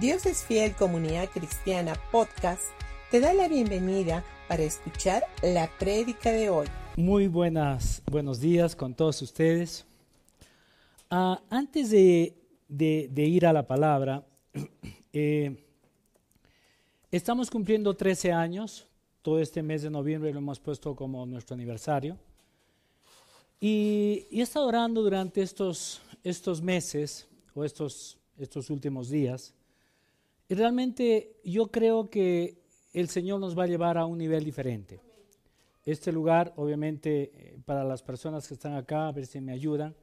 Dios es Fiel Comunidad Cristiana Podcast te da la bienvenida para escuchar la prédica de hoy. Muy buenas, buenos días con todos ustedes. Ah, antes de, ir a la palabra, eh, estamos cumpliendo 13 años. Todo este mes de noviembre lo hemos puesto como nuestro aniversario. Y, he estado orando durante estos, estos meses o estos, estos últimos días y realmente yo creo que el Señor nos va a llevar a un nivel diferente. Este lugar, obviamente, eh, para las personas que están acá, a ver si me ayudan,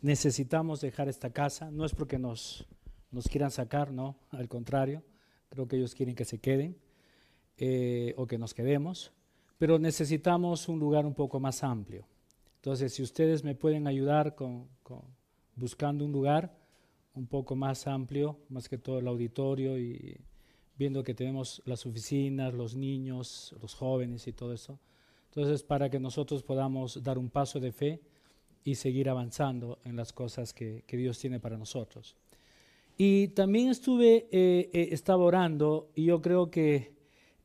necesitamos dejar esta casa. No es porque nos, quieran sacar, no, al contrario, creo que ellos quieren que se queden eh, o que nos quedemos, pero necesitamos un lugar un poco más amplio. Entonces, si ustedes me pueden ayudar con buscando un lugar, un poco más amplio, más que todo el auditorio y viendo que tenemos las oficinas, los niños, los jóvenes y todo eso. Entonces, para que nosotros podamos dar un paso de fe y seguir avanzando en las cosas que, Dios tiene para nosotros. Y también estuve, eh, eh, estaba orando y yo creo que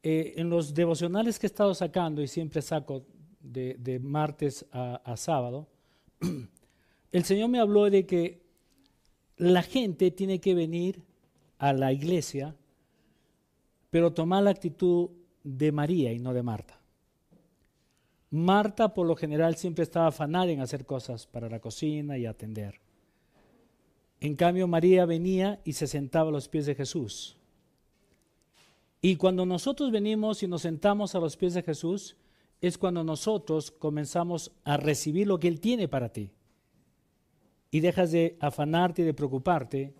eh, en los devocionales que he estado sacando, y siempre saco de, martes a sábado, el Señor me habló de que la gente tiene que venir a la iglesia, pero tomar la actitud de María y no de Marta. Marta por lo general siempre estaba afanada en hacer cosas para la cocina y atender. En cambio María venía y se sentaba a los pies de Jesús. Y cuando nosotros venimos y nos sentamos a los pies de Jesús, es cuando nosotros comenzamos a recibir lo que Él tiene para ti y dejas de afanarte y de preocuparte.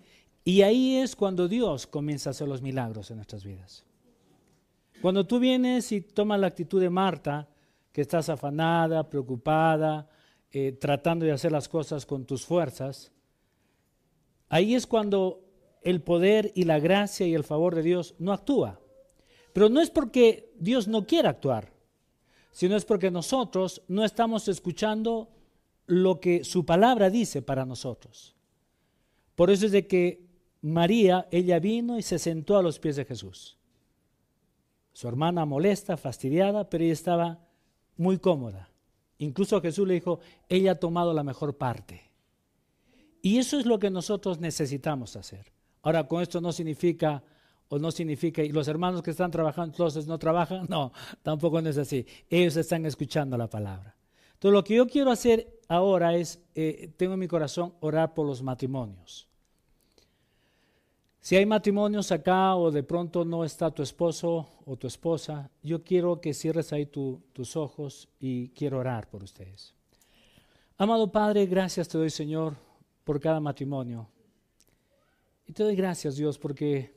Y ahí es cuando Dios comienza a hacer los milagros en nuestras vidas. Cuando tú vienes y tomas la actitud de Marta, que estás afanada, preocupada, eh, tratando de hacer las cosas con tus fuerzas, ahí es cuando el poder y la gracia y el favor de Dios no actúa. Pero no es porque Dios no quiera actuar, sino es porque nosotros no estamos escuchando lo que su palabra dice para nosotros. Por eso es de que María, ella vino y se sentó a los pies de Jesús. Su hermana molesta, fastidiada, pero ella estaba muy cómoda. Incluso Jesús le dijo, ella ha tomado la mejor parte. Y eso es lo que nosotros necesitamos hacer. Ahora, con esto no significa, o no significa, y los hermanos que están trabajando entonces no trabajan, no, tampoco no es así. Ellos están escuchando la palabra. Entonces, lo que yo quiero hacer ahora es, eh, tengo en mi corazón orar por los matrimonios. Si hay matrimonios acá o de pronto no está tu esposo o tu esposa, yo quiero que cierres ahí tus ojos y quiero orar por ustedes. Amado Padre, gracias te doy Señor por cada matrimonio. Y te doy gracias Dios porque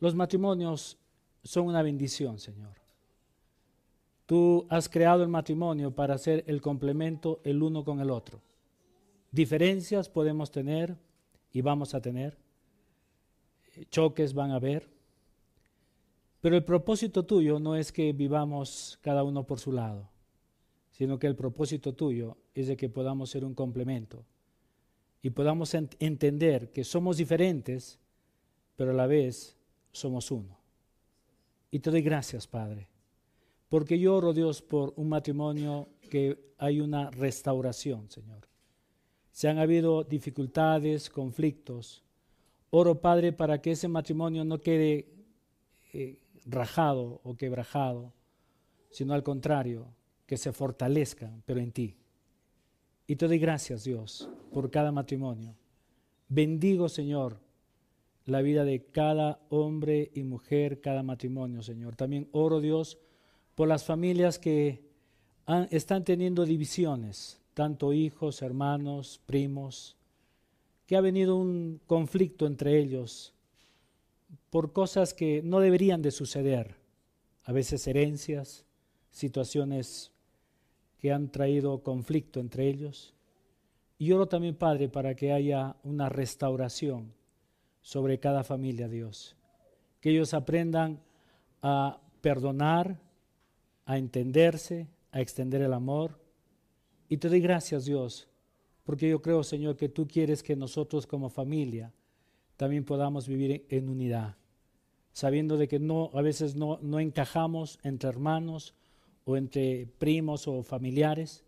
los matrimonios son una bendición Señor. Tú has creado el matrimonio para hacer el complemento el uno con el otro. Diferencias podemos tener y vamos a tener. Choques van a haber. Pero el propósito tuyo no es que vivamos cada uno por su lado, sino que el propósito tuyo es de que podamos ser un complemento y podamos entender que somos diferentes, pero a la vez somos uno. Y te doy gracias, Padre porque yo oro, Dios, por un matrimonio que hay una restauración, Señor. Se han habido dificultades, conflictos. Oro, Padre, para que ese matrimonio no quede eh, rajado o quebrajado, sino al contrario, que se fortalezca, pero en ti. Y te doy gracias, Dios, por cada matrimonio. Bendigo, Señor, la vida de cada hombre y mujer, cada matrimonio, Señor. También oro, Dios, por las familias que están teniendo divisiones, tanto hijos, hermanos, primos, que ha venido un conflicto entre ellos por cosas que no deberían de suceder, a veces herencias, situaciones que han traído conflicto entre ellos. Y oro también, Padre, para que haya una restauración sobre cada familia, Dios. Que ellos aprendan a perdonar, a entenderse, a extender el amor. Y te doy gracias, Dios, porque yo creo, Señor, que tú quieres que nosotros como familia también podamos vivir en unidad, sabiendo de que no, a veces no, no encajamos entre hermanos o entre primos o familiares,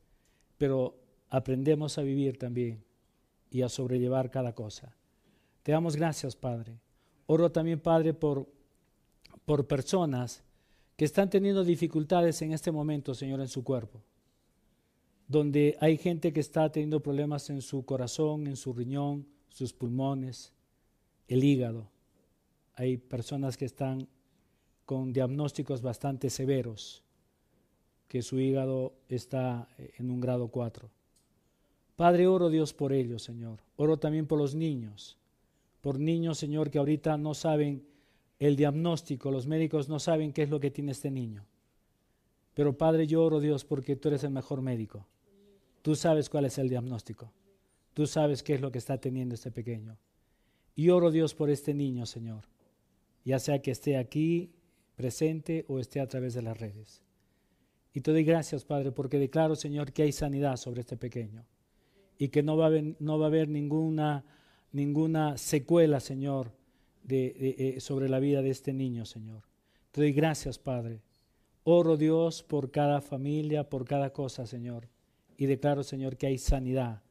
pero aprendemos a vivir también y a sobrellevar cada cosa. Te damos gracias, Padre. Oro también, Padre, por, por personas que están teniendo dificultades en este momento, Señor, en su cuerpo. Donde hay gente que está teniendo problemas en su corazón, en su riñón, sus pulmones, el hígado. Hay personas que están con diagnósticos bastante severos, que su hígado está en un grado 4. Padre, oro Dios por ellos, Señor. Oro también por los niños, por niños, Señor, que ahorita no saben el diagnóstico, los médicos no saben qué es lo que tiene este niño. Pero Padre, yo oro Dios porque tú eres el mejor médico. Tú sabes cuál es el diagnóstico. Tú sabes qué es lo que está teniendo este pequeño. Y oro Dios por este niño, Señor, ya sea que esté aquí presente o esté a través de las redes. Y te doy gracias, Padre, porque declaro, Señor, que hay sanidad sobre este pequeño y que no va a haber, no va a haber ninguna, ninguna secuela, Señor, eh, sobre la vida de este niño, Señor. Te doy gracias, Padre. Oro, Dios, por cada familia, por cada cosa, Señor. Y declaro, Señor, que hay sanidad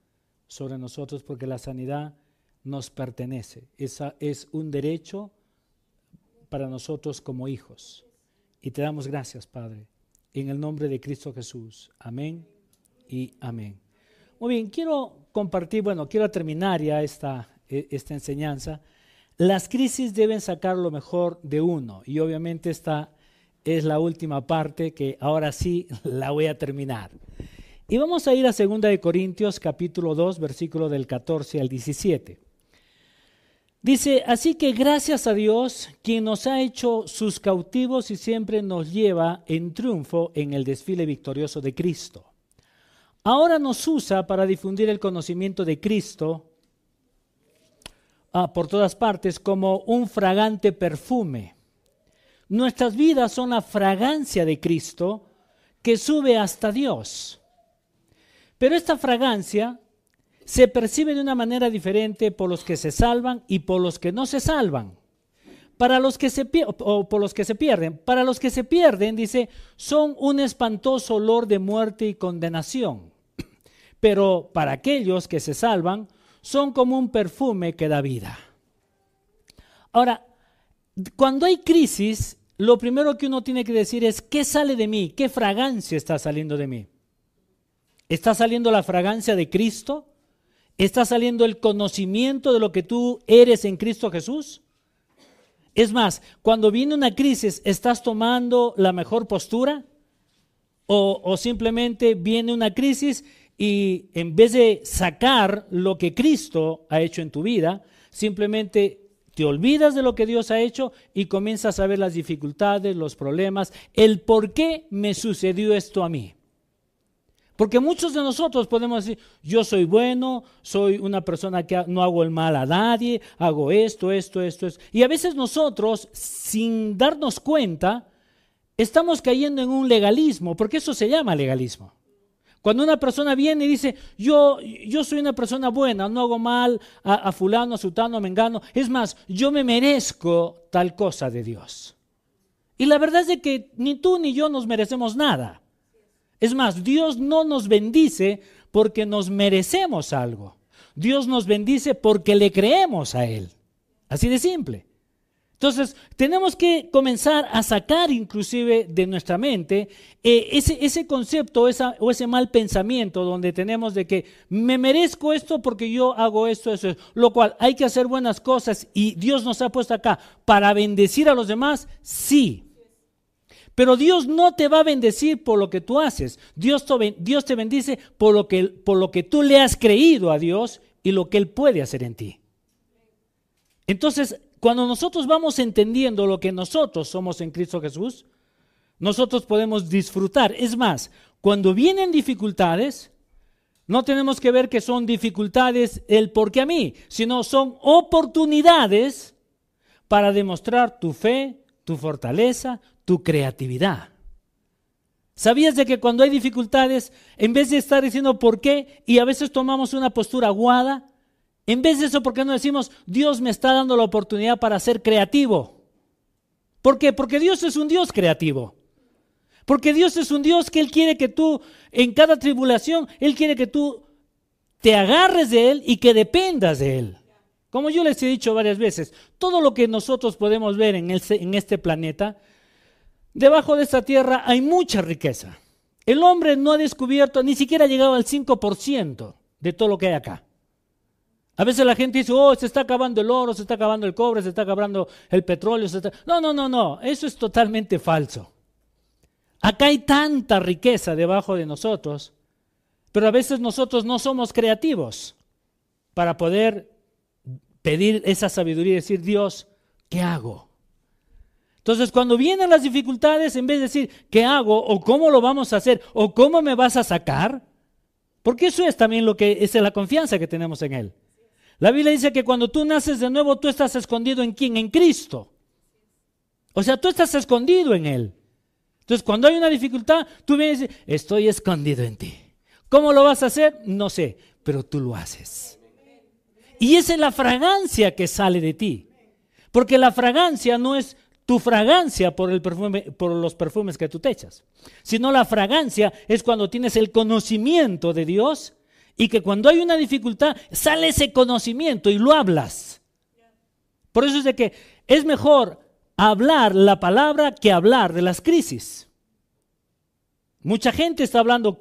sobre nosotros porque la sanidad nos pertenece. Esa es un derecho para nosotros como hijos. Y te damos gracias, Padre, en el nombre de Cristo Jesús. Amén y amén. Muy bien, quiero compartir, bueno, quiero terminar ya esta, e, esta enseñanza. Las crisis deben sacar lo mejor de uno y obviamente esta es la última parte que ahora sí la voy a terminar. Y vamos a ir a 2 de Corintios capítulo 2, versículo del 14 al 17. Dice, así que gracias a Dios, quien nos ha hecho sus cautivos y siempre nos lleva en triunfo en el desfile victorioso de Cristo ahora nos usa para difundir el conocimiento de Cristo ah, por todas partes como un fragante perfume. Nuestras vidas son la fragancia de Cristo que sube hasta Dios. Pero esta fragancia se percibe de una manera diferente por los que se salvan y por los que no se salvan. Para los que se o por los que se pierden, para los que se pierden, dice, son un espantoso olor de muerte y condenación pero para aquellos que se salvan son como un perfume que da vida. Ahora, cuando hay crisis, lo primero que uno tiene que decir es, ¿qué sale de mí? ¿Qué fragancia está saliendo de mí? ¿Está saliendo la fragancia de Cristo? ¿Está saliendo el conocimiento de lo que tú eres en Cristo Jesús? Es más, cuando viene una crisis, ¿estás tomando la mejor postura? ¿O, simplemente viene una crisis y en vez de sacar lo que Cristo ha hecho en tu vida, simplemente te olvidas de lo que Dios ha hecho y comienzas a ver las dificultades, los problemas, el por qué me sucedió esto a mí. Porque muchos de nosotros podemos decir, yo soy bueno, soy una persona que no hago el mal a nadie, hago esto, esto, esto, esto. Y a veces nosotros, sin darnos cuenta, estamos cayendo en un legalismo, porque eso se llama legalismo. Cuando una persona viene y dice, yo, yo soy una persona buena, no hago mal a, fulano, a sutano, a mengano, es más, yo me merezco tal cosa de Dios. Y la verdad es de que ni tú ni yo nos merecemos nada. Es más, Dios no nos bendice porque nos merecemos algo. Dios nos bendice porque le creemos a Él. Así de simple. Entonces, tenemos que comenzar a sacar inclusive de nuestra mente eh, ese, ese, concepto o ese mal pensamiento donde tenemos de que me merezco esto porque yo hago esto, eso, lo cual hay que hacer buenas cosas y Dios nos ha puesto acá para bendecir a los demás, sí. Pero Dios no te va a bendecir por lo que tú haces. Dios te, Dios te bendice por lo, que, por lo que tú le has creído a Dios y lo que Él puede hacer en ti. Entonces, cuando nosotros vamos entendiendo lo que nosotros somos en Cristo Jesús, nosotros podemos disfrutar. Es más, cuando vienen dificultades, no tenemos que ver que son dificultades el porque a mí, sino son oportunidades para demostrar tu fe, tu fortaleza, tu creatividad. ¿Sabías de que cuando hay dificultades, en vez de estar diciendo por qué, y a veces tomamos una postura aguada, En vez de eso, ¿por qué no decimos, Dios me está dando la oportunidad para ser creativo? ¿Por qué? Porque Dios es un Dios creativo. Porque Dios es un Dios que Él quiere que tú, en cada tribulación, Él quiere que tú te agarres de Él y que dependas de Él. Como yo les he dicho varias veces, todo lo que nosotros podemos ver en, en este planeta, debajo de esta tierra hay mucha riqueza. El hombre no ha descubierto, ni siquiera ha llegado al 5% de todo lo que hay acá. A veces la gente dice, oh, se está acabando el oro, se está acabando el cobre, se está acabando el petróleo. No, no, no, no, eso es totalmente falso. Acá hay tanta riqueza debajo de nosotros, pero a veces nosotros no somos creativos para poder pedir esa sabiduría y decir, Dios, ¿qué hago? Entonces, cuando vienen las dificultades, en vez de decir, ¿qué hago? o cómo lo vamos a hacer, o cómo me vas a sacar, porque eso es también lo que es la confianza que tenemos en Él. La Biblia dice que cuando tú naces de nuevo, tú estás escondido en quién? En Cristo. O sea, tú estás escondido en Él. Entonces, cuando hay una dificultad, tú vienes y dices, estoy escondido en ti. ¿Cómo lo vas a hacer? No sé, pero tú lo haces. Y esa es la fragancia que sale de ti. Porque la fragancia no es tu fragancia por, el perfume, por los perfumes que tú te echas, sino la fragancia es cuando tienes el conocimiento de Dios y que cuando hay una dificultad sale ese conocimiento y lo hablas. Por eso es de que es mejor hablar la palabra que hablar de las crisis. Mucha gente está hablando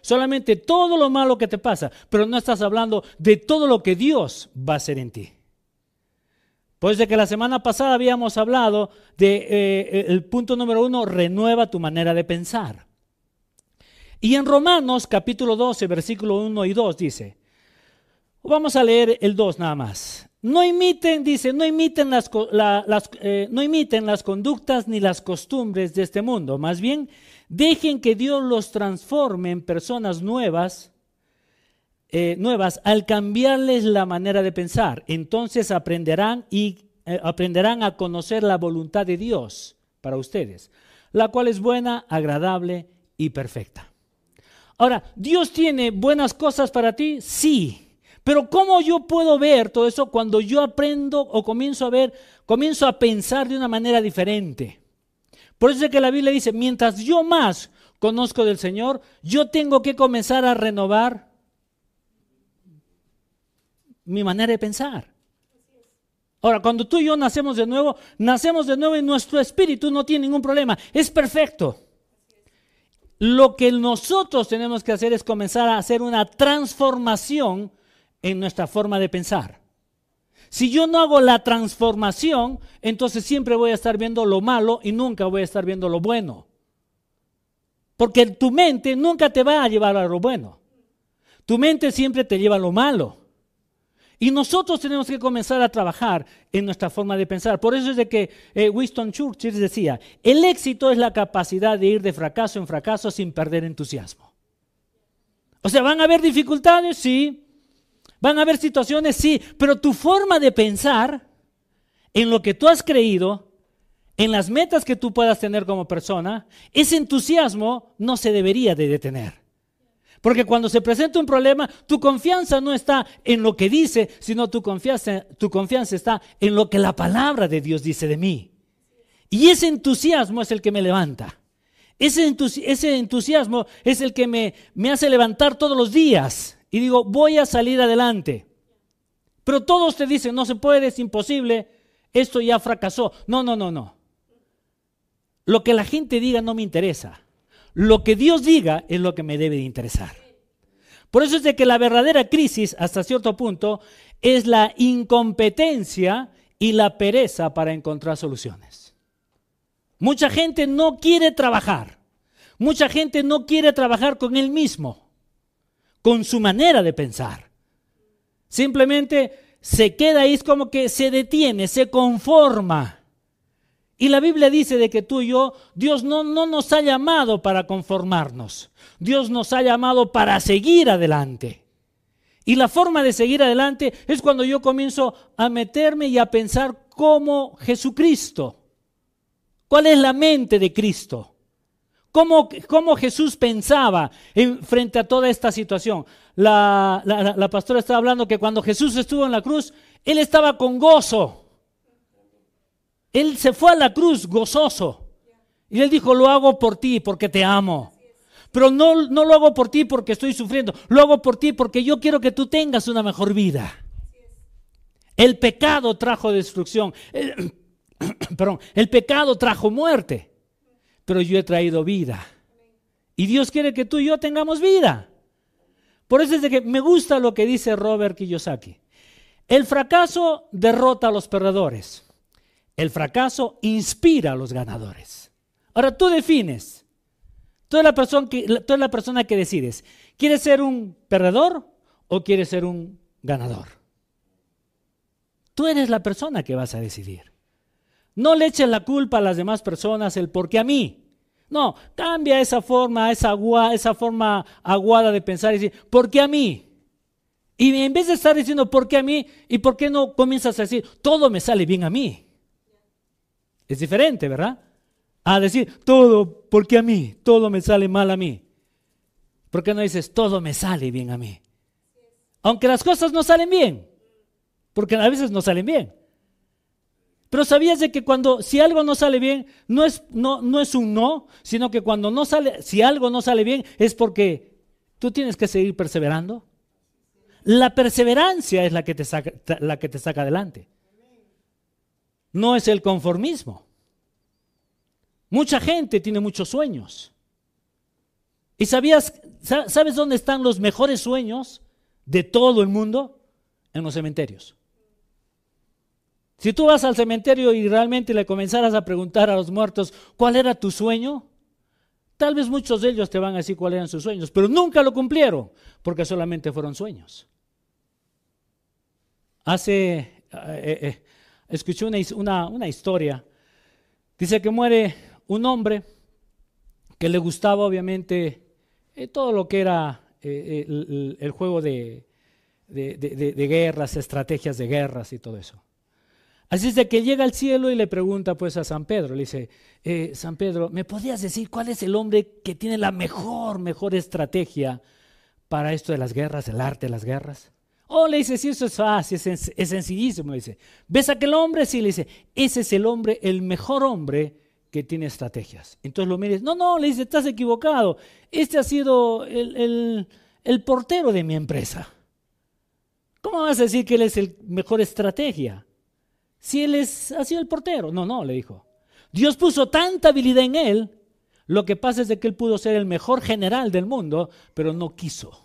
solamente todo lo malo que te pasa, pero no estás hablando de todo lo que Dios va a hacer en ti. Pues de que la semana pasada habíamos hablado de eh, punto número uno, renueva tu manera de pensar. Y en Romanos capítulo 12, versículo 1 y 2 dice, vamos a leer el 2 nada más. No imiten, dice, no imiten las, eh, no imiten las conductas ni las costumbres de este mundo. Más bien, dejen que Dios los transforme en personas nuevas, eh, nuevas al cambiarles la manera de pensar. Entonces aprenderán y eh, aprenderán a conocer la voluntad de Dios para ustedes, la cual es buena, agradable y perfecta. Ahora, ¿Dios tiene buenas cosas para ti? Sí. Pero ¿cómo yo puedo ver todo eso cuando yo aprendo o comienzo a ver, comienzo a pensar de una manera diferente? Por eso es que la Biblia dice, mientras yo más conozco del Señor, yo tengo que comenzar a renovar mi manera de pensar. Ahora, cuando tú y yo nacemos de nuevo, nacemos de nuevo y nuestro espíritu no tiene ningún problema, es perfecto. Lo que nosotros tenemos que hacer es comenzar a hacer una transformación en nuestra forma de pensar. Si yo no hago la transformación, entonces siempre voy a estar viendo lo malo y nunca voy a estar viendo lo bueno. Porque tu mente nunca te va a llevar a lo bueno. Tu mente siempre te lleva a lo malo. Y nosotros tenemos que comenzar a trabajar en nuestra forma de pensar. Por eso es de que eh, Winston Churchill decía, el éxito es la capacidad de ir de fracaso en fracaso sin perder entusiasmo. O sea, ¿van a haber dificultades? Sí. Van a haber situaciones, sí, pero tu forma de pensar en lo que tú has creído, en las metas que tú puedas tener como persona, ese entusiasmo no se debería de detener. Porque cuando se presenta un problema, tu confianza no está en lo que dice, sino tu confianza, tu confianza está en lo que la palabra de Dios dice de mí. Y ese entusiasmo es el que me levanta. Ese, entusiasmo es el que me, me hace levantar todos los días y digo, voy a salir adelante. Pero todos te dicen, no se puede, es imposible, esto ya fracasó. No, no, no, no. Lo que la gente diga no me interesa. Lo que Dios diga es lo que me debe de interesar. Por eso es de que la verdadera crisis, hasta cierto punto, es la incompetencia y la pereza para encontrar soluciones. Mucha gente no quiere trabajar. Mucha gente no quiere trabajar con él mismo con su manera de pensar. Simplemente se queda ahí, es como que se detiene, se conforma. Y la Biblia dice de que tú y yo, Dios no, no nos ha llamado para conformarnos. Dios nos ha llamado para seguir adelante. Y la forma de seguir adelante es cuando yo comienzo a meterme y a pensar como Jesucristo. ¿Cuál es la mente de Cristo? ¿Cómo, cómo Jesús pensaba en, frente a toda esta situación? La, la pastora estaba hablando que cuando Jesús estuvo en la cruz, Él estaba con gozo. Él se fue a la cruz gozoso. Y Él dijo, lo hago por ti, porque te amo. Pero no, no lo hago por ti porque estoy sufriendo, lo hago por ti porque yo quiero que tú tengas una mejor vida. El pecado trajo destrucción. El, perdón, el pecado trajo muerte. Pero yo he traído vida. Y Dios quiere que tú y yo tengamos vida. Por eso es de que me gusta lo que dice Robert Kiyosaki. El fracaso derrota a los perdedores. El fracaso inspira a los ganadores. Ahora tú defines Tú eres la persona que, tú la persona que decides. ¿Quieres ser un perdedor o quieres ser un ganador? Tú eres la persona que vas a decidir. No le eches la culpa a las demás personas el por qué a mí. No, cambia esa forma, esa, esa forma aguada de pensar y decir, ¿por qué a mí? Y en vez de estar diciendo, ¿por qué a mí? ¿Y por qué no comienzas a decir, todo me sale bien a mí? Es diferente, ¿verdad? a decir todo, porque a mí, todo me sale mal a mí. ¿Por qué no dices todo me sale bien a mí? Aunque las cosas no salen bien, porque a veces no salen bien. Pero sabías de que cuando, si algo no sale bien, no es, no, no es un no, sino que cuando no sale, si algo no sale bien, es porque tú tienes que seguir perseverando. La perseverancia es la que te saca, la que te saca adelante. No es el conformismo. Mucha gente tiene muchos sueños. ¿Y sabías, sabes dónde están los mejores sueños de todo el mundo? En los cementerios. Si tú vas al cementerio y realmente le comenzaras a preguntar a los muertos cuál era tu sueño, tal vez muchos de ellos te van a decir cuáles eran sus sueños, pero nunca lo cumplieron porque solamente fueron sueños. Hace, eh, eh, escuché una, una historia, dice que muere un hombre que le gustaba obviamente eh, todo lo que era eh, el, juego de, de, guerras, estrategias de guerras y todo eso. Así es de que llega al cielo y le pregunta pues a San Pedro, le dice, eh, San Pedro, ¿me podrías decir cuál es el hombre que tiene la mejor, mejor estrategia para esto de las guerras, el arte de las guerras? Oh, le dice, sí, eso es fácil, es, es sencillísimo, le dice. ¿Ves aquel hombre? Sí, le dice, ese es el hombre, el mejor hombre que tiene estrategias. Entonces lo mires, no, no, le dice, estás equivocado. Este ha sido el, portero de mi empresa. ¿Cómo vas a decir que él es el mejor estrategia? Si él es, ha sido el portero. No, no, le dijo. Dios puso tanta habilidad en él. Lo que pasa es de que él pudo ser el mejor general del mundo, pero no quiso.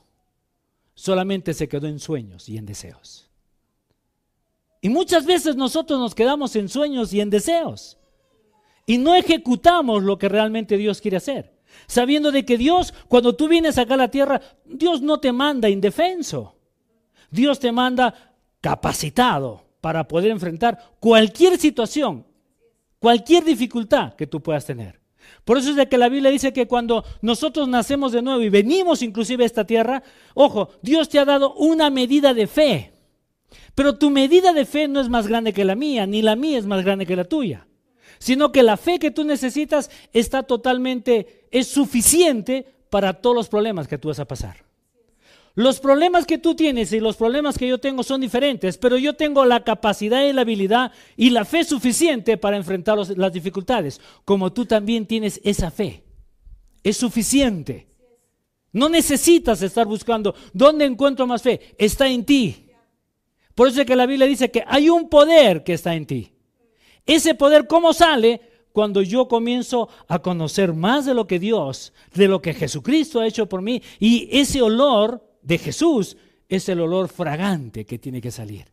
Solamente se quedó en sueños y en deseos. Y muchas veces nosotros nos quedamos en sueños y en deseos y no ejecutamos lo que realmente Dios quiere hacer. Sabiendo de que Dios, cuando tú vienes acá a la tierra, Dios no te manda indefenso. Dios te manda capacitado para poder enfrentar cualquier situación, cualquier dificultad que tú puedas tener. Por eso es de que la Biblia dice que cuando nosotros nacemos de nuevo y venimos inclusive a esta tierra, ojo, Dios te ha dado una medida de fe. Pero tu medida de fe no es más grande que la mía, ni la mía es más grande que la tuya sino que la fe que tú necesitas está totalmente, es suficiente para todos los problemas que tú vas a pasar. Los problemas que tú tienes y los problemas que yo tengo son diferentes, pero yo tengo la capacidad y la habilidad y la fe suficiente para enfrentar las dificultades, como tú también tienes esa fe. Es suficiente. No necesitas estar buscando dónde encuentro más fe. Está en ti. Por eso es que la Biblia dice que hay un poder que está en ti. Ese poder, ¿cómo sale? Cuando yo comienzo a conocer más de lo que Dios, de lo que Jesucristo ha hecho por mí, y ese olor de Jesús es el olor fragante que tiene que salir.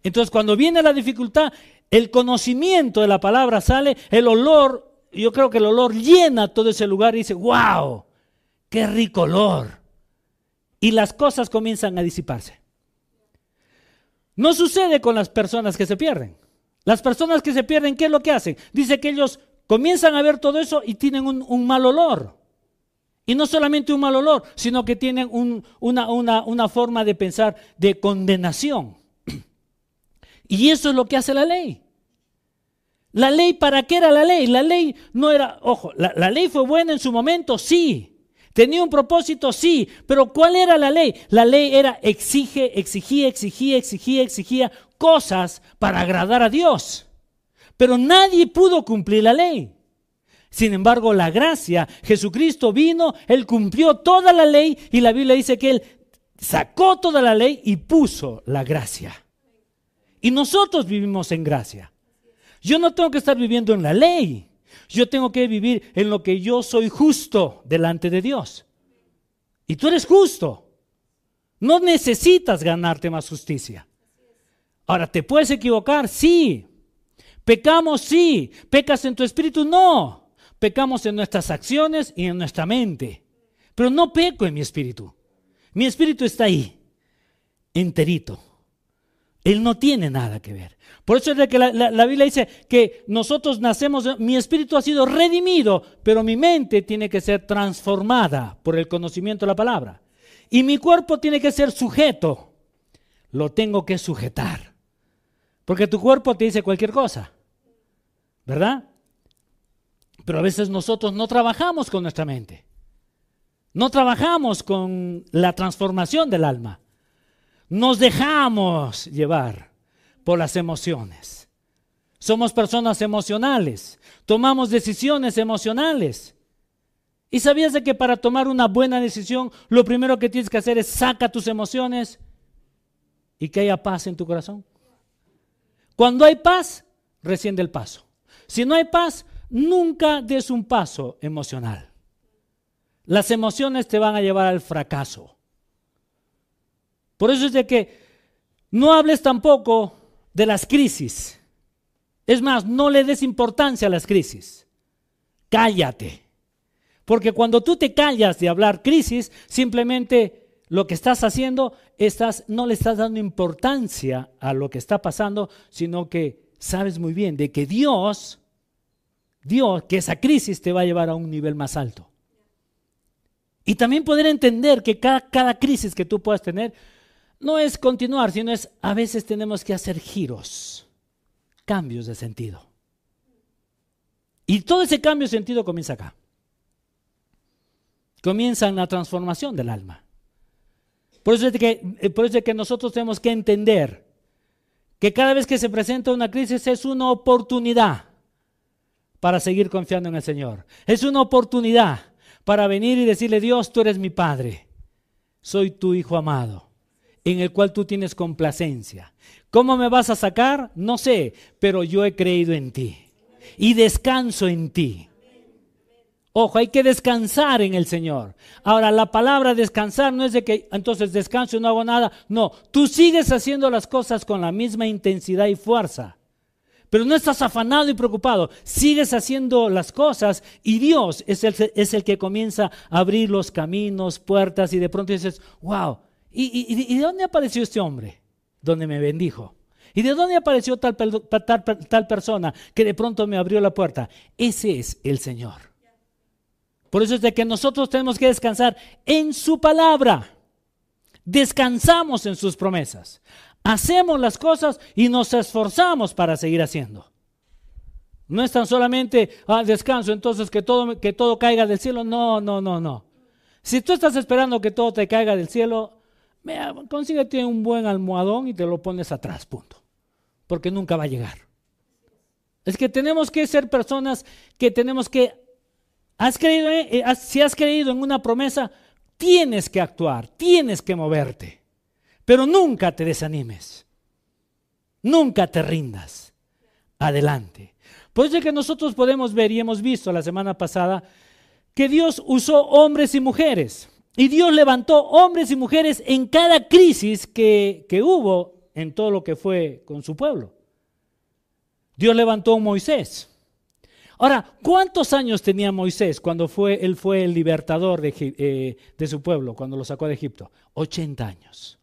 Entonces, cuando viene la dificultad, el conocimiento de la palabra sale, el olor, yo creo que el olor llena todo ese lugar y dice, wow, qué rico olor. Y las cosas comienzan a disiparse. No sucede con las personas que se pierden. Las personas que se pierden, ¿qué es lo que hacen? Dice que ellos comienzan a ver todo eso y tienen un, mal olor. Y no solamente un mal olor, sino que tienen una, una forma de pensar de condenación. Y eso es lo que hace la ley. La ley, ¿para qué era la ley? La ley no era, ojo, la, la ley fue buena en su momento, sí. ¿Tenía un propósito? Sí. Pero ¿cuál era la ley? La ley era exige, exigía, exigía, exigía, exigía cosas para agradar a Dios. Pero nadie pudo cumplir la ley. Sin embargo, la gracia, Jesucristo vino, Él cumplió toda la ley y la Biblia dice que Él sacó toda la ley y puso la gracia. Y nosotros vivimos en gracia. Yo no tengo que estar viviendo en la ley. Yo tengo que vivir en lo que yo soy justo delante de Dios. Y tú eres justo. No necesitas ganarte más justicia. Ahora, ¿te puedes equivocar? Sí. ¿Pecamos? Sí. ¿Pecas en tu espíritu? No. Pecamos en nuestras acciones y en nuestra mente. Pero no peco en mi espíritu. Mi espíritu está ahí, enterito. Él no tiene nada que ver. Por eso es de que la, Biblia dice que nosotros nacemos, mi espíritu ha sido redimido, pero mi mente tiene que ser transformada por el conocimiento de la palabra. Y mi cuerpo tiene que ser sujeto. Lo tengo que sujetar. Porque tu cuerpo te dice cualquier cosa. ¿Verdad? Pero a veces nosotros no trabajamos con nuestra mente. No trabajamos con la transformación del alma. Nos dejamos llevar por las emociones. Somos personas emocionales. Tomamos decisiones emocionales. ¿Y sabías de que para tomar una buena decisión, lo primero que tienes que hacer es saca tus emociones y que haya paz en tu corazón? Cuando hay paz, recién el paso. Si no hay paz, nunca des un paso emocional. Las emociones te van a llevar al fracaso. Por eso es de que no hables tampoco de las crisis. Es más, no le des importancia a las crisis. Cállate. Porque cuando tú te callas de hablar crisis, simplemente lo que estás haciendo, estás, no le estás dando importancia a lo que está pasando, sino que sabes muy bien de que Dios, Dios, que esa crisis te va a llevar a un nivel más alto. Y también poder entender que cada, cada crisis que tú puedas tener no es continuar, sino es a veces tenemos que hacer giros, cambios de sentido. Y todo ese cambio de sentido comienza acá. Comienza en la transformación del alma. Por eso, es que, eh, por eso es que nosotros tenemos que entender que cada vez que se presenta una crisis es una oportunidad para seguir confiando en el Señor. Es una oportunidad para venir y decirle, Dios, tú eres mi Padre, soy tu Hijo amado en el cual tú tienes complacencia. ¿Cómo me vas a sacar? No sé, pero yo he creído en ti y descanso en ti. Ojo, hay que descansar en el Señor. Ahora, la palabra descansar no es de que entonces descanso y no hago nada. No, tú sigues haciendo las cosas con la misma intensidad y fuerza. Pero no estás afanado y preocupado. Sigues haciendo las cosas y Dios es el, que comienza a abrir los caminos, puertas y de pronto dices, wow, ¿Y, de dónde apareció este hombre? Donde me bendijo. ¿Y de dónde apareció tal, tal, persona que de pronto me abrió la puerta? Ese es el Señor. Por eso es de que nosotros tenemos que descansar en su palabra. Descansamos en sus promesas. Hacemos las cosas y nos esforzamos para seguir haciendo. No es tan solamente ah, descanso, entonces que todo, que todo caiga del cielo. No, no, no, no. Si tú estás esperando que todo te caiga del cielo, consíguete un buen almohadón y te lo pones atrás, punto. Porque nunca va a llegar. Es que tenemos que ser personas que tenemos que... Has creído, eh, si has creído en una promesa, tienes que actuar, tienes que moverte. Pero nunca te desanimes. Nunca te rindas. Adelante. Por eso es que nosotros podemos ver y hemos visto la semana pasada que Dios usó hombres y mujeres y Dios levantó hombres y mujeres en cada crisis que, hubo en todo lo que fue con su pueblo. Dios levantó a Moisés. Ahora, ¿cuántos años tenía Moisés cuando fue, él fue el libertador de, eh, de su pueblo, cuando lo sacó de Egipto? 80 años.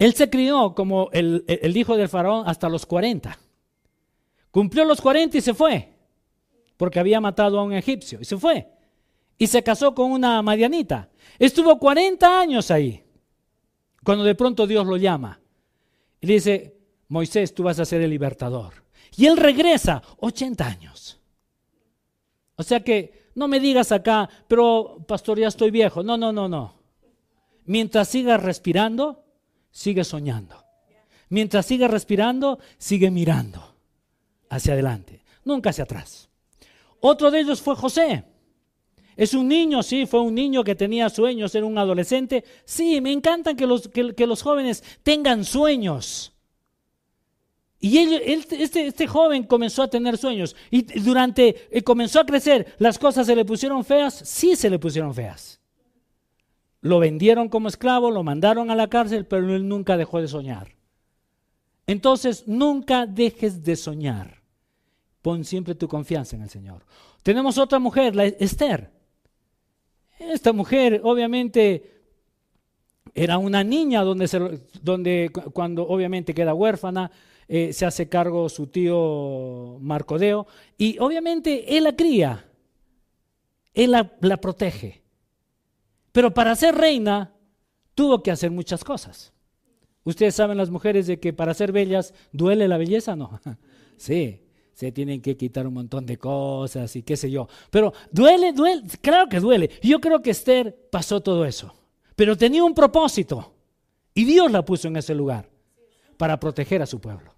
Él se crió como el, el, hijo del faraón hasta los 40. Cumplió los 40 y se fue, porque había matado a un egipcio, y se fue y se casó con una madianita. Estuvo 40 años ahí, cuando de pronto Dios lo llama. Y le dice, Moisés, tú vas a ser el libertador. Y él regresa 80 años. O sea que no me digas acá, pero pastor, ya estoy viejo. No, no, no, no. Mientras sigas respirando, sigue soñando. Mientras sigue respirando, sigue mirando hacia adelante, nunca hacia atrás. Otro de ellos fue José. Es un niño, sí, fue un niño que tenía sueños, era un adolescente. Sí, me encantan que los, que, los jóvenes tengan sueños. Y este, este, joven comenzó a tener sueños. Y durante, eh, comenzó a crecer, ¿las cosas se le pusieron feas? Sí se le pusieron feas. Lo vendieron como esclavo, lo mandaron a la cárcel, pero él nunca dejó de soñar. Entonces, nunca dejes de soñar. Pon siempre tu confianza en el Señor. Tenemos otra mujer, la Esther. Esta mujer, obviamente, era una niña donde, cuando obviamente queda huérfana, eh, se hace cargo su tío Marcodeo, y obviamente él la cría, él la protege. Pero para ser reina tuvo que hacer muchas cosas. Ustedes saben las mujeres de que para ser bellas duele la belleza, ¿no? sí, se tienen que quitar un montón de cosas y qué sé yo. Pero duele, duele, claro que duele. Yo creo que Esther pasó todo eso. Pero tenía un propósito y Dios la puso en ese lugar para proteger a su pueblo.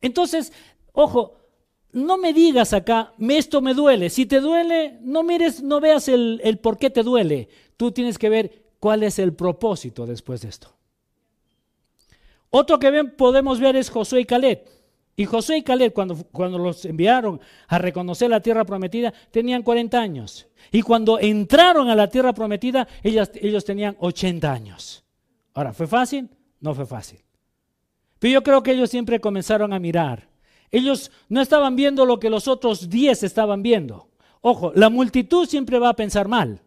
Entonces, ojo, no me digas acá, esto me duele. Si te duele, no mires, no veas el, el por qué te duele. Tú tienes que ver cuál es el propósito después de esto. Otro que podemos ver es Josué y Caleb. Y Josué y Caleb, cuando, cuando los enviaron a reconocer la tierra prometida, tenían 40 años. Y cuando entraron a la tierra prometida, ellos, ellos tenían 80 años. Ahora, ¿fue fácil? No fue fácil. Pero yo creo que ellos siempre comenzaron a mirar. Ellos no estaban viendo lo que los otros 10 estaban viendo. Ojo, la multitud siempre va a pensar mal.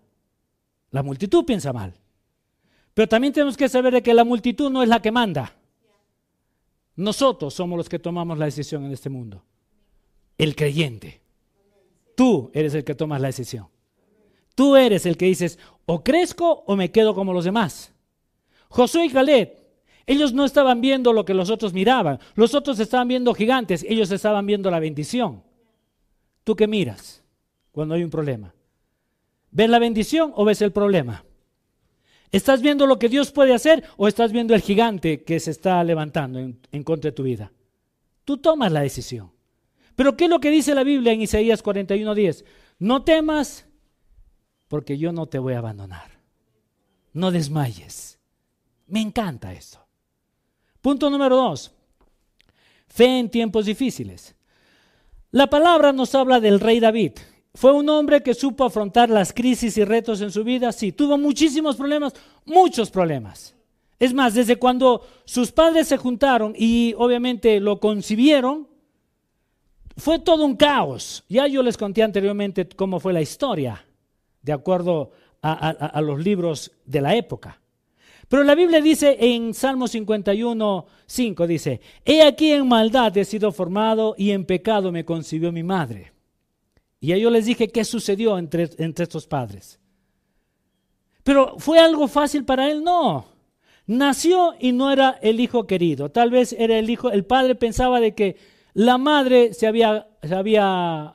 La multitud piensa mal. Pero también tenemos que saber de que la multitud no es la que manda. Nosotros somos los que tomamos la decisión en este mundo. El creyente. Tú eres el que tomas la decisión. Tú eres el que dices, o crezco o me quedo como los demás. Josué y Caleb, ellos no estaban viendo lo que los otros miraban. Los otros estaban viendo gigantes, ellos estaban viendo la bendición. ¿Tú qué miras cuando hay un problema? ¿Ves la bendición o ves el problema? ¿Estás viendo lo que Dios puede hacer o estás viendo el gigante que se está levantando en, contra de tu vida? Tú tomas la decisión. Pero ¿qué es lo que dice la Biblia en Isaías 41:10? No temas porque yo no te voy a abandonar. No desmayes. Me encanta esto. Punto número dos. Fe en tiempos difíciles. La palabra nos habla del rey David. ¿Fue un hombre que supo afrontar las crisis y retos en su vida? Sí, tuvo muchísimos problemas, muchos problemas. Es más, desde cuando sus padres se juntaron y obviamente lo concibieron, fue todo un caos. Ya yo les conté anteriormente cómo fue la historia, de acuerdo a, los libros de la época. Pero la Biblia dice en Salmo 51, 5, dice, He aquí en maldad he sido formado y en pecado me concibió mi madre. Y yo les dije qué sucedió entre, entre estos padres. Pero ¿fue algo fácil para él? No. Nació y no era el hijo querido. Tal vez era el hijo, el padre pensaba de que la madre se había, se había,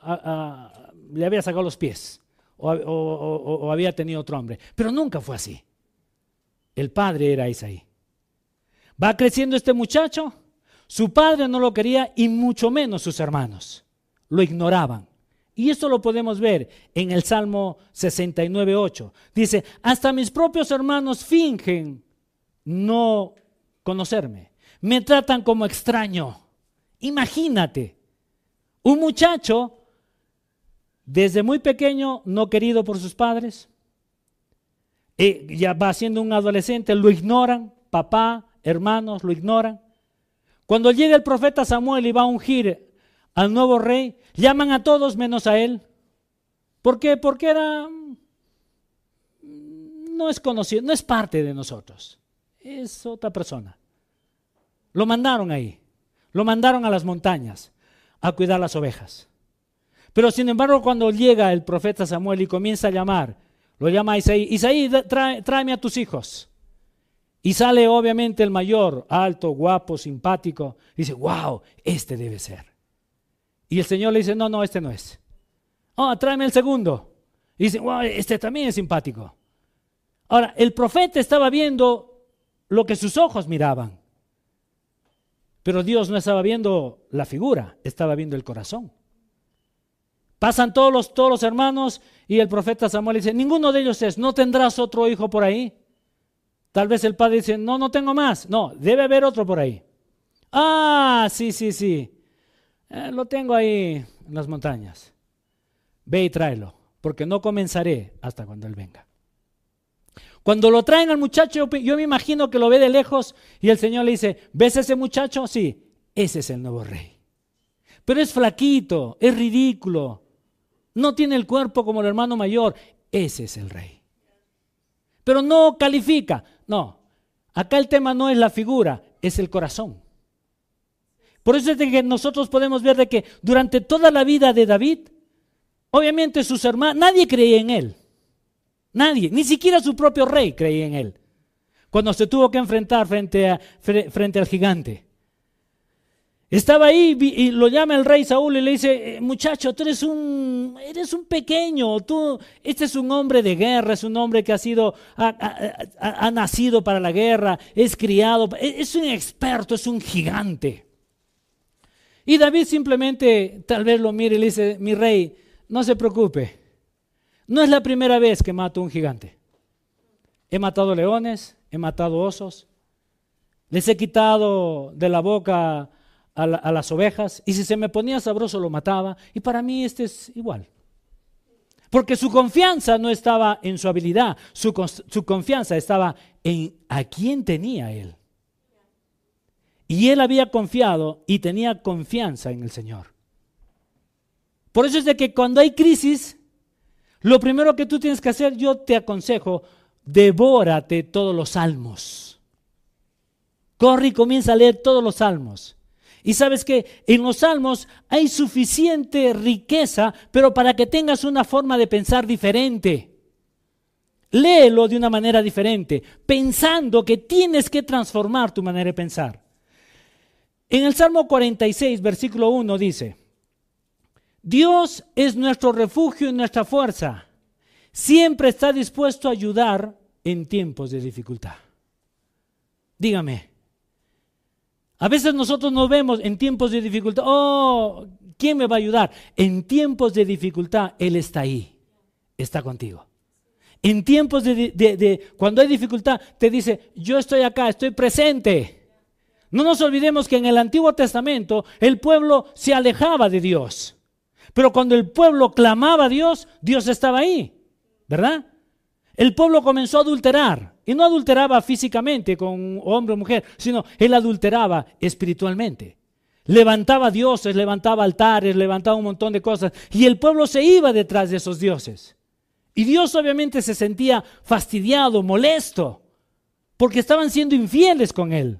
le había sacado los pies o, o, había tenido otro hombre. Pero nunca fue así. El padre era Isaí. Va creciendo este muchacho, su padre no lo quería y mucho menos sus hermanos. Lo ignoraban. Y esto lo podemos ver en el Salmo 69.8. Dice, hasta mis propios hermanos fingen no conocerme. Me tratan como extraño. Imagínate, un muchacho desde muy pequeño no querido por sus padres, eh, ya va siendo un adolescente, lo ignoran, papá, hermanos, lo ignoran. Cuando llega el profeta Samuel y va a ungir al nuevo rey, llaman a todos menos a él. ¿Por qué? Porque era no es conocido, no es parte de nosotros. Es otra persona. Lo mandaron ahí. Lo mandaron a las montañas a cuidar las ovejas. Pero sin embargo, cuando llega el profeta Samuel y comienza a llamar, lo llama a Isaí, Isaí, tráeme a tus hijos. Y sale obviamente el mayor, alto, guapo, simpático. dice, wow, este debe ser. Y el Señor le dice, no, no, este no es. Oh, tráeme el segundo. Y dice, wow, este también es simpático. Ahora, el profeta estaba viendo lo que sus ojos miraban. Pero Dios no estaba viendo la figura, estaba viendo el corazón. Pasan todos los, todos los hermanos y el profeta Samuel dice, ninguno de ellos es, ¿no tendrás otro hijo por ahí? Tal vez el padre dice, no, no tengo más. No, debe haber otro por ahí. Ah, sí, sí, sí. Eh, lo tengo ahí en las montañas. Ve y tráelo, porque no comenzaré hasta cuando él venga. Cuando lo traen al muchacho, yo me imagino que lo ve de lejos y el Señor le dice, ¿ves ese muchacho? Sí, ese es el nuevo rey. Pero es flaquito, es ridículo, no tiene el cuerpo como el hermano mayor, ese es el rey. Pero no califica, no. Acá el tema no es la figura, es el corazón. Por eso es de que nosotros podemos ver de que durante toda la vida de David, obviamente sus hermanos, nadie creía en él. Nadie, ni siquiera su propio rey creía en él. Cuando se tuvo que enfrentar frente, a, frente al gigante. Estaba ahí y lo llama el rey Saúl y le dice, eh, muchacho, tú eres un, eres un pequeño, tú, este es un hombre de guerra, es un hombre que ha sido, ha, nacido para la guerra, es criado, es un experto, es un gigante. Y David simplemente tal vez lo mire y le dice, mi rey, no se preocupe, no es la primera vez que mato a un gigante. He matado leones, he matado osos, les he quitado de la boca a, las ovejas y si se me ponía sabroso lo mataba. Y para mí este es igual. Porque su confianza no estaba en su habilidad, su, su, confianza estaba en a quién tenía él. Y él había confiado y tenía confianza en el Señor. Por eso es de que cuando hay crisis, lo primero que tú tienes que hacer, yo te aconsejo, devórate todos los salmos. Corre y comienza a leer todos los salmos. Y sabes que en los salmos hay suficiente riqueza, pero para que tengas una forma de pensar diferente. Léelo de una manera diferente, pensando que tienes que transformar tu manera de pensar. En el Salmo 46, versículo 1 dice, Dios es nuestro refugio y nuestra fuerza. Siempre está dispuesto a ayudar en tiempos de dificultad. Dígame, a veces nosotros nos vemos en tiempos de dificultad. Oh, ¿quién me va a ayudar? En tiempos de dificultad, Él está ahí. Está contigo. En tiempos de, cuando hay dificultad, te dice, yo estoy acá, estoy presente. No nos olvidemos que en el Antiguo Testamento el pueblo se alejaba de Dios. Pero cuando el pueblo clamaba a Dios, Dios estaba ahí. ¿Verdad? El pueblo comenzó a adulterar. Y no adulteraba físicamente con hombre o mujer, sino él adulteraba espiritualmente. Levantaba dioses, levantaba altares, levantaba un montón de cosas. Y el pueblo se iba detrás de esos dioses. Y Dios obviamente se sentía fastidiado, molesto, porque estaban siendo infieles con él.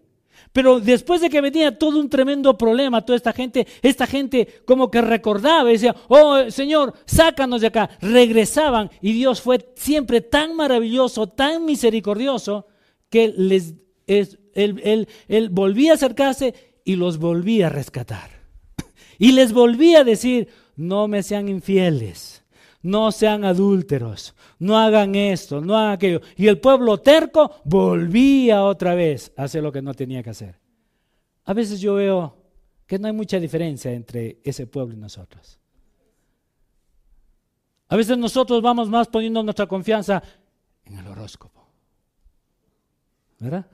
Pero después de que venía todo un tremendo problema, toda esta gente, esta gente como que recordaba y decía, oh Señor, sácanos de acá. Regresaban y Dios fue siempre tan maravilloso, tan misericordioso, que les, él, él volvía a acercarse y los volvía a rescatar. Y les volvía a decir, no me sean infieles no sean adúlteros, no hagan esto, no hagan aquello. Y el pueblo terco volvía otra vez a hacer lo que no tenía que hacer. A veces yo veo que no hay mucha diferencia entre ese pueblo y nosotros. A veces nosotros vamos más poniendo nuestra confianza en el horóscopo. ¿Verdad?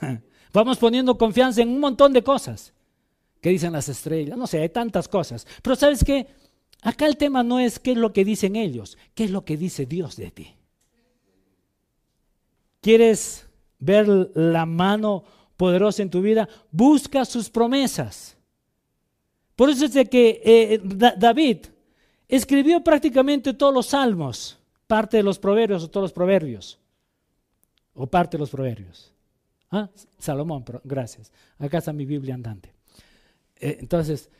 Vamos poniendo confianza en un montón de cosas que dicen las estrellas. No sé, hay tantas cosas. Pero ¿sabes qué? Acá el tema no es qué es lo que dicen ellos, qué es lo que dice Dios de ti. ¿Quieres ver la mano poderosa en tu vida? Busca sus promesas. Por eso es de que eh, David escribió prácticamente todos los salmos, parte de los proverbios o todos los proverbios, o parte de los proverbios. ¿Ah? Salomón, gracias. Acá está mi Biblia andante. Eh, entonces,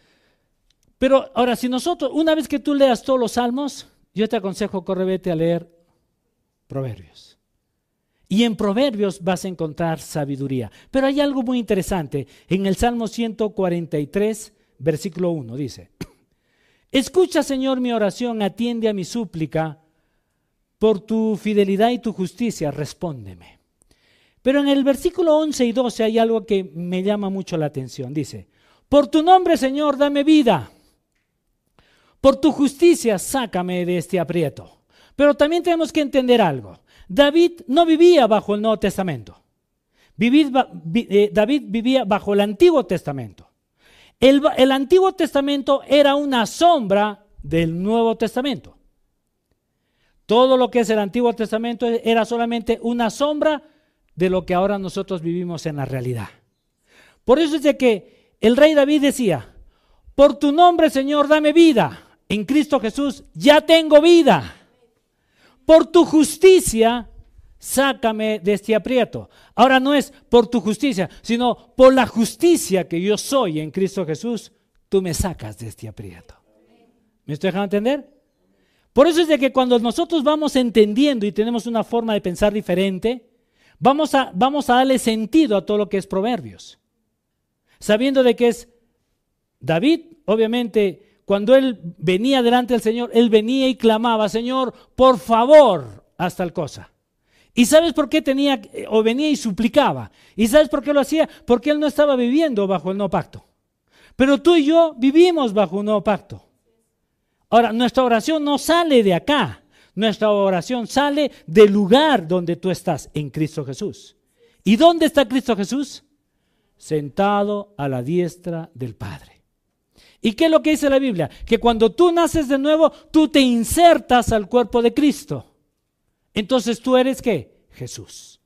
pero ahora, si nosotros, una vez que tú leas todos los salmos, yo te aconsejo, corre, vete a leer Proverbios. Y en Proverbios vas a encontrar sabiduría. Pero hay algo muy interesante. En el Salmo 143, versículo 1, dice, Escucha, Señor, mi oración, atiende a mi súplica, por tu fidelidad y tu justicia, respóndeme. Pero en el versículo 11 y 12 hay algo que me llama mucho la atención. Dice, por tu nombre, Señor, dame vida. Por tu justicia, sácame de este aprieto. Pero también tenemos que entender algo. David no vivía bajo el Nuevo Testamento. Eh, David vivía bajo el Antiguo Testamento. El, Antiguo Testamento era una sombra del Nuevo Testamento. Todo lo que es el Antiguo Testamento era solamente una sombra de lo que ahora nosotros vivimos en la realidad. Por eso es de que el rey David decía, por tu nombre Señor dame vida. En Cristo Jesús ya tengo vida. Por tu justicia sácame de este aprieto. Ahora no es por tu justicia, sino por la justicia que yo soy en Cristo Jesús, tú me sacas de este aprieto. ¿Me estoy dejando entender? Por eso es de que cuando nosotros vamos entendiendo y tenemos una forma de pensar diferente, vamos a, vamos a darle sentido a todo lo que es proverbios. Sabiendo de que es David, obviamente, cuando él venía delante del Señor, él venía y clamaba, Señor, por favor, haz tal cosa. ¿Y sabes por qué tenía, o venía y suplicaba? ¿Y sabes por qué lo hacía? Porque él no estaba viviendo bajo el nuevo pacto. Pero tú y yo vivimos bajo un nuevo pacto. Ahora, nuestra oración no sale de acá. Nuestra oración sale del lugar donde tú estás, en Cristo Jesús. ¿Y dónde está Cristo Jesús? Sentado a la diestra del Padre. ¿Y qué es lo que dice la Biblia? Que cuando tú naces de nuevo, tú te insertas al cuerpo de Cristo. Entonces tú eres qué? Jesús.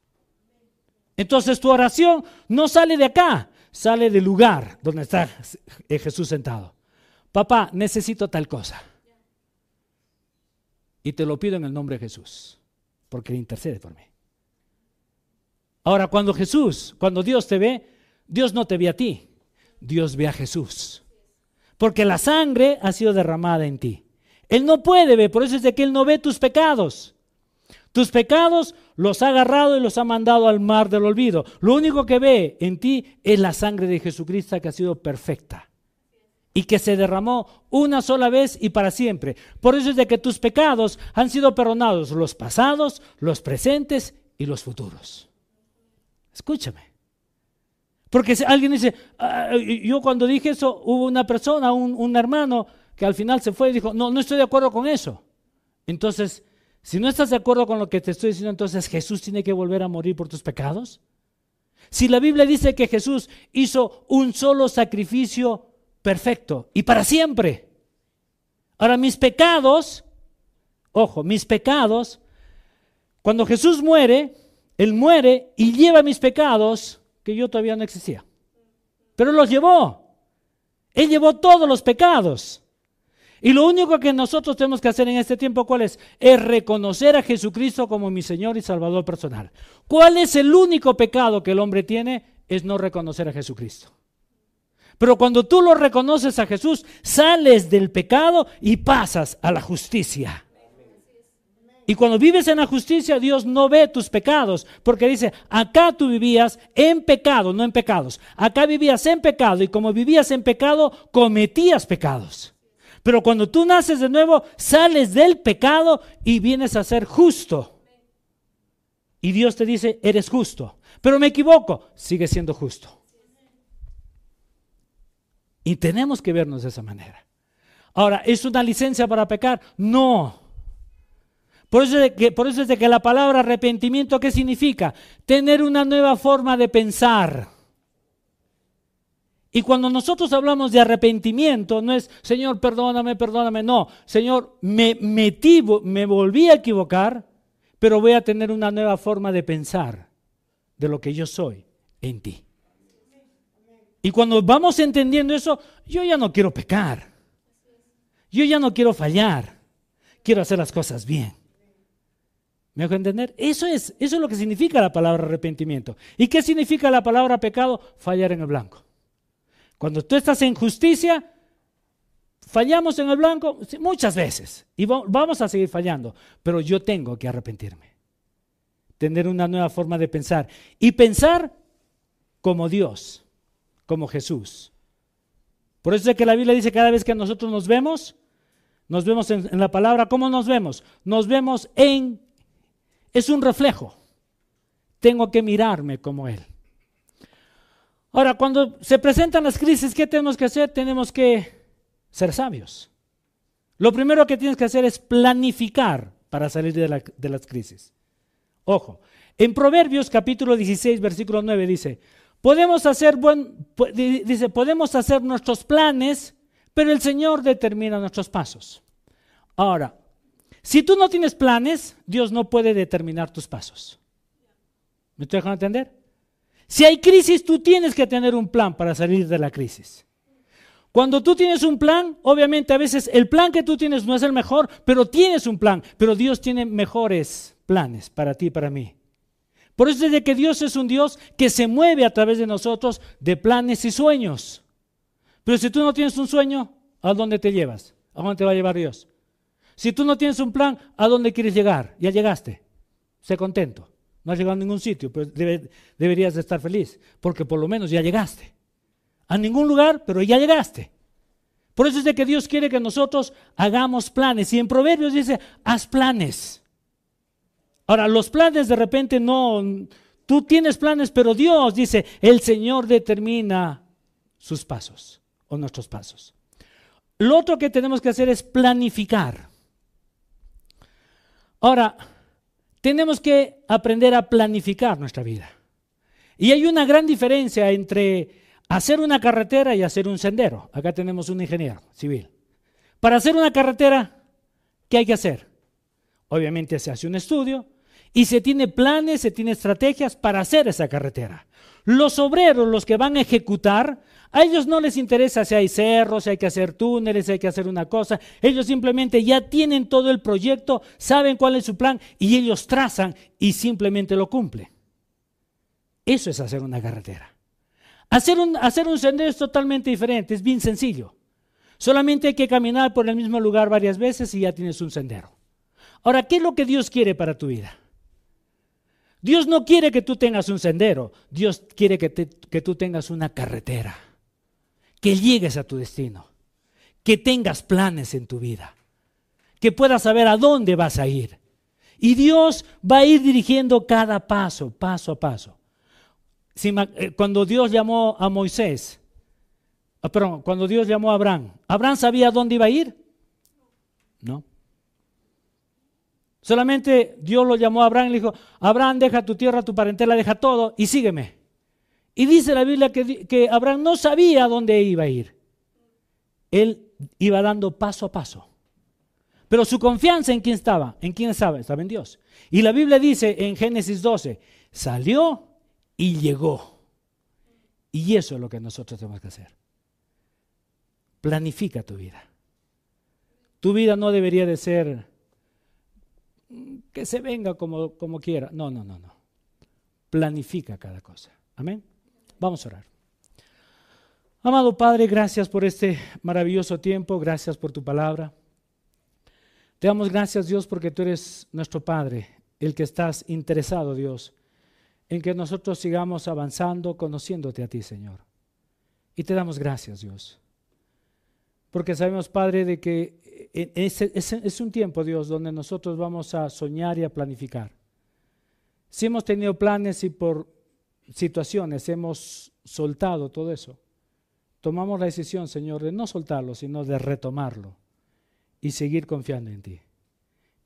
Entonces tu oración no sale de acá, sale del lugar donde está Jesús sentado. Papá, necesito tal cosa. Y te lo pido en el nombre de Jesús, porque intercede por mí. Ahora, cuando Jesús, cuando Dios te ve, Dios no te ve a ti, Dios ve a Jesús. Porque la sangre ha sido derramada en ti. Él no puede ver, por eso es de que Él no ve tus pecados. Tus pecados los ha agarrado y los ha mandado al mar del olvido. Lo único que ve en ti es la sangre de Jesucristo que ha sido perfecta y que se derramó una sola vez y para siempre. Por eso es de que tus pecados han sido perdonados, los pasados, los presentes y los futuros. Escúchame. Porque si alguien dice, ah, yo cuando dije eso, hubo una persona, un, un hermano, que al final se fue y dijo, no, no estoy de acuerdo con eso. Entonces, si no estás de acuerdo con lo que te estoy diciendo, entonces Jesús tiene que volver a morir por tus pecados. Si la Biblia dice que Jesús hizo un solo sacrificio perfecto y para siempre. Ahora mis pecados, ojo, mis pecados, cuando Jesús muere, Él muere y lleva mis pecados yo todavía no existía. Pero los llevó. Él llevó todos los pecados. Y lo único que nosotros tenemos que hacer en este tiempo, ¿cuál es? Es reconocer a Jesucristo como mi Señor y Salvador personal. ¿Cuál es el único pecado que el hombre tiene? Es no reconocer a Jesucristo. Pero cuando tú lo reconoces a Jesús, sales del pecado y pasas a la justicia. Y cuando vives en la justicia, Dios no ve tus pecados, porque dice, acá tú vivías en pecado, no en pecados. Acá vivías en pecado y como vivías en pecado, cometías pecados. Pero cuando tú naces de nuevo, sales del pecado y vienes a ser justo. Y Dios te dice, eres justo. Pero me equivoco, sigue siendo justo. Y tenemos que vernos de esa manera. Ahora, ¿es una licencia para pecar? No. Por eso, es que, de que la palabra arrepentimiento, ¿qué significa? Tener una nueva forma de pensar. Y cuando nosotros hablamos de arrepentimiento, no es, Señor, perdóname, perdóname, no. Señor, me metí, me volví a equivocar, pero voy a tener una nueva forma de pensar de lo que yo soy en ti. Y cuando vamos entendiendo eso, yo ya no quiero pecar. Yo ya no quiero fallar. Quiero hacer las cosas bien. ¿Me hago entender? Eso es, eso es lo que significa la palabra arrepentimiento. ¿Y qué significa la palabra pecado? Fallar en el blanco. Cuando tú estás en justicia, fallamos en el blanco muchas veces y vamos a seguir fallando, pero yo tengo que arrepentirme, tener una nueva forma de pensar y pensar como Dios como Jesús. Por eso es que la Biblia dice cada vez que nosotros nos vemos, nos vemos en, la palabra, ¿cómo nos vemos? Nos vemos en, es un reflejo. Tengo que mirarme como Él. Ahora, cuando se presentan las crisis, ¿qué tenemos que hacer? Tenemos que ser sabios. Lo primero que tienes que hacer es planificar para salir de, las crisis. Ojo, en Proverbios capítulo 16, versículo 9 dice, podemos hacer, buen, dice, podemos hacer nuestros planes, pero el Señor determina nuestros pasos. Ahora, si tú no tienes planes, Dios no puede determinar tus pasos. ¿Me estoy dejando entender? Si hay crisis, tú tienes que tener un plan para salir de la crisis. Cuando tú tienes un plan, obviamente a veces el plan que tú tienes no es el mejor, pero tienes un plan, pero Dios tiene mejores planes para ti y para mí. Por eso es de que Dios es un Dios que se mueve a través de nosotros de planes y sueños. Pero si tú no tienes un sueño, ¿a dónde te llevas? ¿A dónde te va a llevar Dios? Si tú no tienes un plan, ¿a dónde quieres llegar? Ya llegaste. Sé contento. No has llegado a ningún sitio, pero deberías de estar feliz, porque por lo menos ya llegaste. A ningún lugar, pero ya llegaste. Por eso es de que Dios quiere que nosotros hagamos planes. Y en Proverbios dice, haz planes. Ahora, los planes de repente no, tú tienes planes, pero Dios dice, el Señor determina sus pasos o nuestros pasos. Lo otro que tenemos que hacer es planificar. Ahora, tenemos que aprender a planificar nuestra vida. Y hay una gran diferencia entre hacer una carretera y hacer un sendero. Acá tenemos un ingeniero civil. Para hacer una carretera, ¿qué hay que hacer? Obviamente se hace un estudio, y se tiene planes, se tiene estrategias para hacer esa carretera. Los obreros, los que van a ejecutar, a ellos no les interesa si hay cerros, si hay que hacer túneles, si hay que hacer una cosa. Ellos simplemente ya tienen todo el proyecto, saben cuál es su plan y ellos trazan y simplemente lo cumplen. Eso es hacer una carretera. Hacer un, sendero es totalmente diferente, es bien sencillo. Solamente hay que caminar por el mismo lugar varias veces y ya tienes un sendero. Ahora, ¿qué es lo que Dios quiere para tu vida? Dios no quiere que tú tengas un sendero, Dios quiere que, tú tengas una carretera, que llegues a tu destino, que tengas planes en tu vida, que puedas saber a dónde vas a ir. Y Dios va a ir dirigiendo cada paso, paso a paso. Eh, cuando Dios llamó a Moisés, ah, perdón, cuando Dios llamó a Abraham, ¿Abraham sabía dónde iba a ir? No. Solamente Dios lo llamó a Abraham y le dijo, Abraham, deja tu tierra, tu parentela, deja todo y sígueme. Y dice la Biblia que, Abraham no sabía dónde iba a ir. Él iba dando paso a paso. Pero su confianza en quién estaba, en quién estaba, estaba en Dios. Y la Biblia dice en Génesis 12, salió y llegó. Y eso es lo que nosotros tenemos que hacer. Planifica tu vida. Tu vida no debería de ser que se venga como, como quiera. No, no, no, no. Planifica cada cosa. Amén. Vamos a orar. Amado Padre, gracias por este maravilloso tiempo, gracias por tu palabra. Te damos gracias, Dios, porque tú eres nuestro Padre, el que estás interesado, Dios, en que nosotros sigamos avanzando, conociéndote a ti, Señor. Y te damos gracias, Dios. Porque sabemos, Padre, de que es, un tiempo, Dios, donde nosotros vamos a soñar y a planificar. Si hemos tenido planes y por situaciones hemos soltado todo eso, tomamos la decisión, Señor, de no soltarlo, sino de retomarlo y seguir confiando en ti.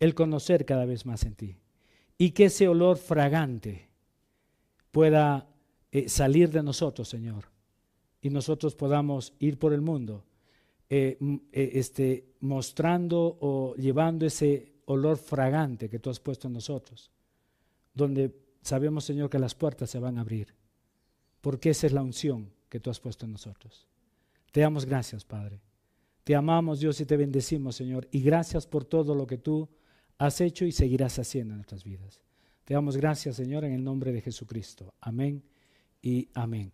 El conocer cada vez más en ti. Y que ese olor fragante pueda eh, salir de nosotros, Señor. Y nosotros podamos ir por el mundo eh, eh, este, mostrando o llevando ese olor fragante que tú has puesto en nosotros, donde sabemos, Señor, que las puertas se van a abrir, porque esa es la unción que tú has puesto en nosotros. Te damos gracias, Padre. Te amamos, Dios, y te bendecimos, Señor, y gracias por todo lo que tú has hecho y seguirás haciendo en nuestras vidas. Te damos gracias, Señor, en el nombre de Jesucristo. Amén y amén.